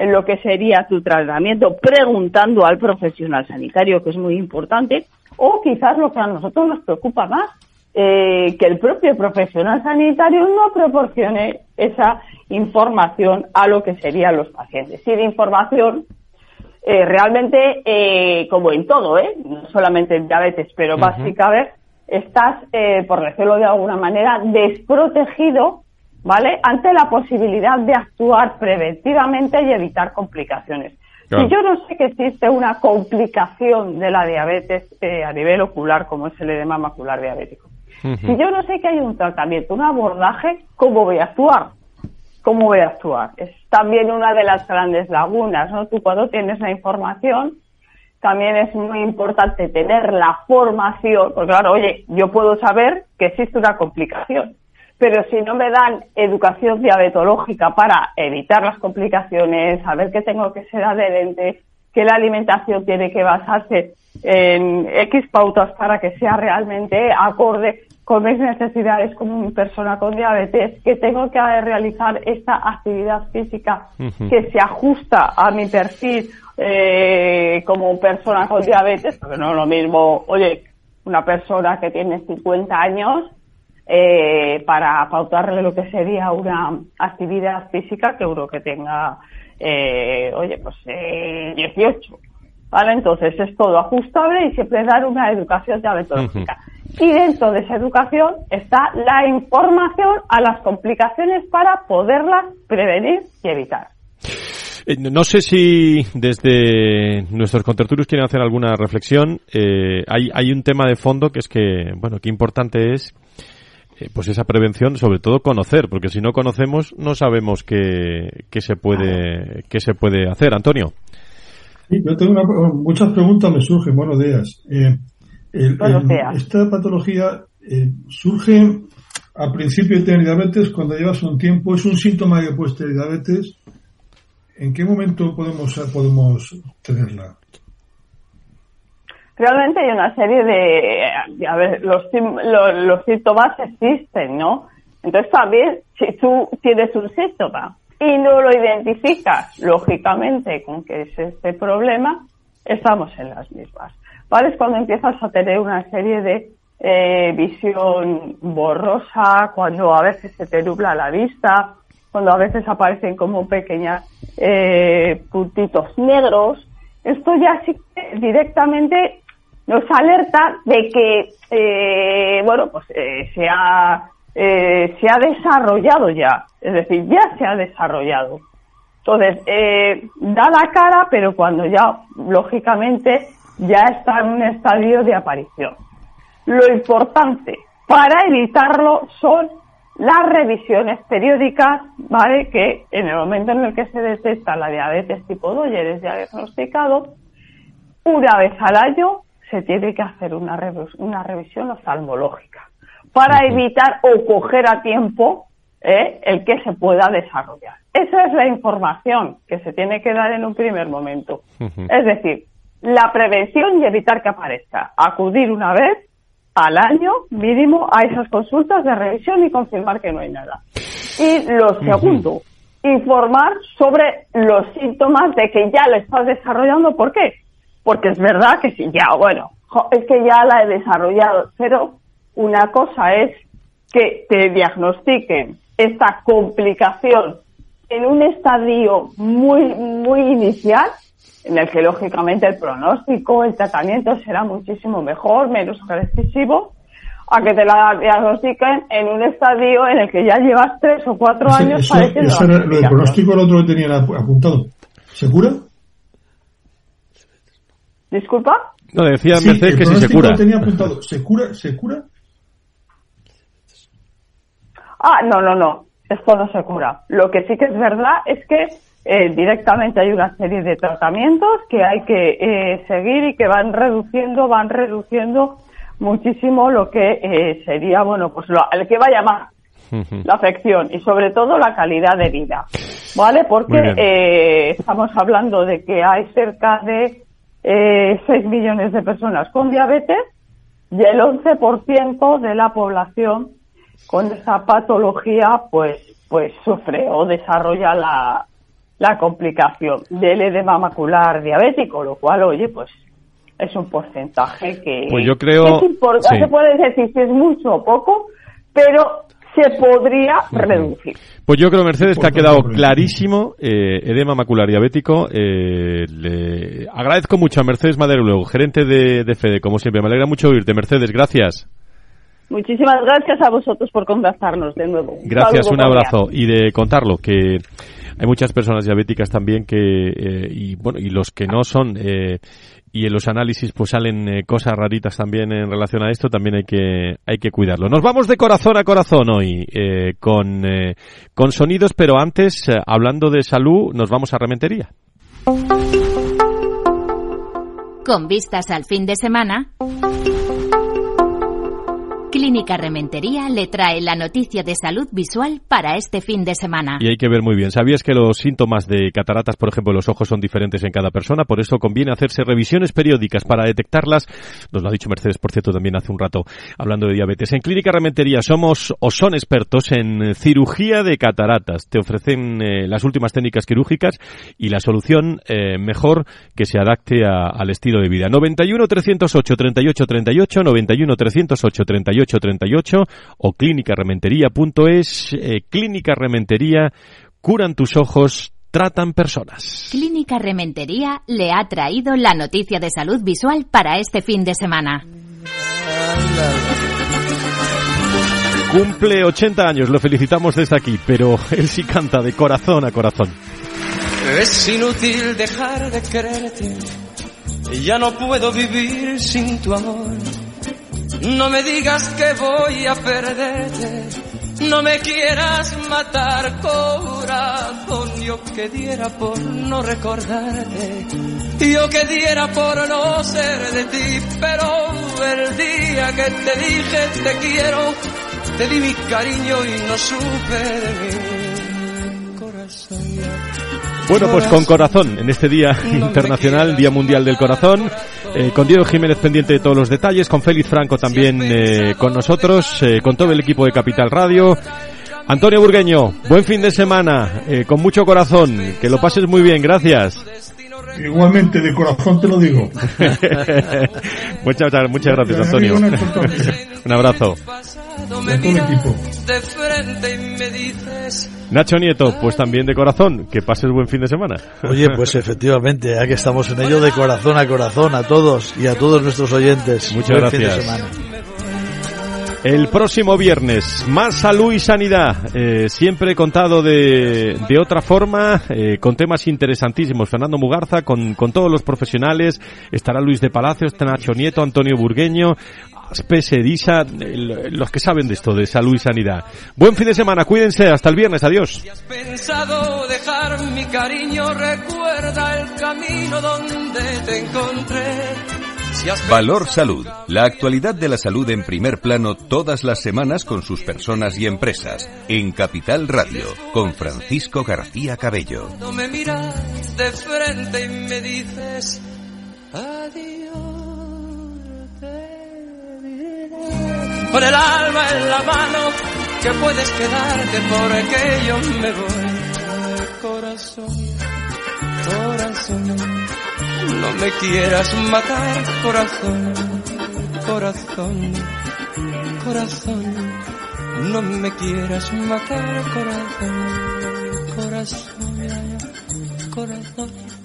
en lo que sería tu tratamiento, preguntando al profesional sanitario, que es muy importante, o quizás lo que a nosotros nos preocupa más, eh, que el propio profesional sanitario no proporcione esa información a lo que serían los pacientes. Si de información eh, realmente, eh, como en todo, ¿eh? no solamente en diabetes, pero básicamente estás, eh, por decirlo de alguna manera, desprotegido, ¿vale? Ante la posibilidad de actuar preventivamente y evitar complicaciones. Si yo no sé que existe una complicación de la diabetes eh, a nivel ocular, como es el edema macular diabético, si yo no sé que hay un tratamiento, un abordaje, ¿cómo voy a actuar? ¿Cómo voy a actuar? Es también una de las grandes lagunas, ¿no? Tú cuando tienes la información, también es muy importante tener la formación, porque claro, oye, yo puedo saber que existe una complicación, pero si no me dan educación diabetológica para evitar las complicaciones, saber que tengo que ser adherente, que la alimentación tiene que basarse en X pautas para que sea realmente acorde con mis necesidades como persona con diabetes, que tengo que realizar esta actividad física que se ajusta a mi perfil eh, como persona con diabetes, porque no es lo mismo, oye, una persona que tiene 50 años eh, para pautarle lo que sería una actividad física que uno que tenga, eh, oye, pues eh, 18. ¿Vale? Entonces es todo ajustable y siempre dar una educación diabetológica. Y dentro de esa educación está la información a las complicaciones para poderlas prevenir y evitar. Eh, no sé si desde nuestros contertulios quieren hacer alguna reflexión. Eh, hay, hay un tema de fondo que es que, bueno, qué importante es eh, pues esa prevención, sobre todo conocer, porque si no conocemos no sabemos qué, qué se puede qué se puede hacer. Antonio. Sí, yo tengo muchas preguntas me surgen. Buenos días. esta patología surge al principio de tener diabetes cuando llevas un tiempo. Es un síntoma de puesto de diabetes ¿En qué momento podemos, podemos tenerla? Realmente hay una serie de, a ver, los, los, síntomas existen, ¿no? Entonces también, si tú tienes un síntoma y no lo identificas, lógicamente, con que es este problema, estamos en las mismas. ¿Vale? Es cuando empiezas a tener una serie de eh, visión borrosa, cuando a veces se te nubla la vista, cuando a veces aparecen como pequeñas eh, puntitos negros, esto ya sí directamente nos alerta de que, eh, bueno, pues eh, se, ha, eh, se ha desarrollado ya, es decir, ya se ha desarrollado. Entonces, da la cara, pero cuando ya, lógicamente, ya está en un estadio de aparición. Lo importante para evitarlo son las revisiones periódicas, ¿vale? Que en el momento en el que se detecta la diabetes tipo 2 y eres diagnosticado, una vez al año se tiene que hacer una, una revisión oftalmológica para evitar o coger a tiempo ¿eh? el que se pueda desarrollar. Esa es la información que se tiene que dar en un primer momento. Es decir, la prevención y evitar que aparezca. Acudir una vez al año mínimo a esas consultas de revisión y confirmar que no hay nada. Y lo segundo, informar sobre los síntomas de que ya lo estás desarrollando. ¿Por qué? Porque es verdad que si ya, bueno, es que ya la he desarrollado, pero una cosa es que te diagnostiquen esta complicación en un estadio muy, muy inicial, en el que lógicamente el pronóstico, el tratamiento será muchísimo mejor, menos agresivo, a que te la diagnostiquen en un estadio en el que ya llevas tres o cuatro años eso, eso era, lo del pronóstico el otro que tenía apuntado. ¿Se cura? ¿Disculpa? No, decía sí, Mercedes que si se cura. tenía apuntado. ¿Se cura? ¿Se cura? Ah, no, no, no. Esto no se cura. Lo que sí que es verdad es que eh, directamente hay una serie de tratamientos que hay que eh, seguir y que van reduciendo, van reduciendo muchísimo lo que eh, sería, bueno, pues lo, el que va a llamar la afección y sobre todo la calidad de vida, ¿vale? Porque eh, estamos hablando de que hay cerca de eh, 6 millones de personas con diabetes y el 11% de la población con esa patología pues pues sufre o desarrolla la, la complicación del edema macular diabético, lo cual, oye, pues es un porcentaje que, pues yo creo, es importante. Se puede decir si es mucho o poco, pero se podría reducir. Pues yo creo, Mercedes, que ha quedado clarísimo eh, edema macular diabético. Eh, le agradezco mucho a Mercedes Madero, gerente de, de FEDE, como siempre. Me alegra mucho oírte, Mercedes. Gracias. Muchísimas gracias a vosotros por contactarnos de nuevo. Gracias, un abrazo. Y de contarlo, que hay muchas personas diabéticas también que, eh, y bueno, y los que no son, eh, y en los análisis pues salen eh, cosas raritas también en relación a esto, también hay que, hay que cuidarlo. Nos vamos de corazón a corazón hoy, eh, con, eh, con sonidos, pero antes, hablando de salud, nos vamos a Rementería. Con vistas al fin de semana. Clínica Rementería le trae la noticia de salud visual para este fin de semana. Y hay que ver muy bien. ¿Sabías que los síntomas de cataratas, por ejemplo, los ojos son diferentes en cada persona? Por eso conviene hacerse revisiones periódicas para detectarlas. Nos lo ha dicho Mercedes, por cierto, también hace un rato, hablando de diabetes. En Clínica Rementería somos o son expertos en cirugía de cataratas. Te ofrecen eh, las últimas técnicas quirúrgicas y la solución eh, mejor que se adapte al estilo de vida. 91 308 38 38, 91 308 38 38 o clínicarementería.es. Eh, Clínica Rementería, curan tus ojos, tratan personas. Clínica Rementería le ha traído la noticia de salud visual para este fin de semana. Cumple 80 años, lo felicitamos desde aquí, pero él sí canta de corazón a corazón. Es inútil dejar de quererte, ya no puedo vivir sin tu amor. No me digas que voy a perderte, no me quieras matar, corazón. Yo que diera por no recordarte, yo que diera por no ser de ti, pero el día que te dije te quiero, te di mi cariño y no supe de mí, corazón. Bueno, pues con corazón, en este Día Internacional, Día Mundial del Corazón, eh, con Diego Jiménez pendiente de todos los detalles, con Félix Franco también eh, con nosotros, eh, con todo el equipo de Capital Radio. Antonio Burgueño, buen fin de semana, eh, con mucho corazón, que lo pases muy bien, gracias. Igualmente, de corazón te lo digo. muchas, muchas gracias, Antonio. Un abrazo. Nacho Nieto, pues también de corazón, que pases buen fin de semana. Oye, pues efectivamente, ya que estamos en ello, de corazón a corazón, a todos y a todos nuestros oyentes. Muchas buen gracias. Fin de semana. El próximo viernes, más salud y sanidad, eh, siempre contado de, de otra forma, eh, con temas interesantísimos. Fernando Mugarza, con, con todos los profesionales, estará Luis de Palacio, está Nacho Nieto, Antonio Burgueño, los que saben de esto, de salud y sanidad. Buen fin de semana, cuídense, hasta el viernes, adiós. Valor Salud. La actualidad de la salud en primer plano todas las semanas con sus personas y empresas. En Capital Radio, con Francisco García Cabello. Me miras de frente y me dices adiós, te diré con el alma en la mano que puedes quedarte porque yo me voy. Corazón, corazón, no me quieras matar, corazón, corazón, corazón, no me quieras matar, corazón, corazón, corazón.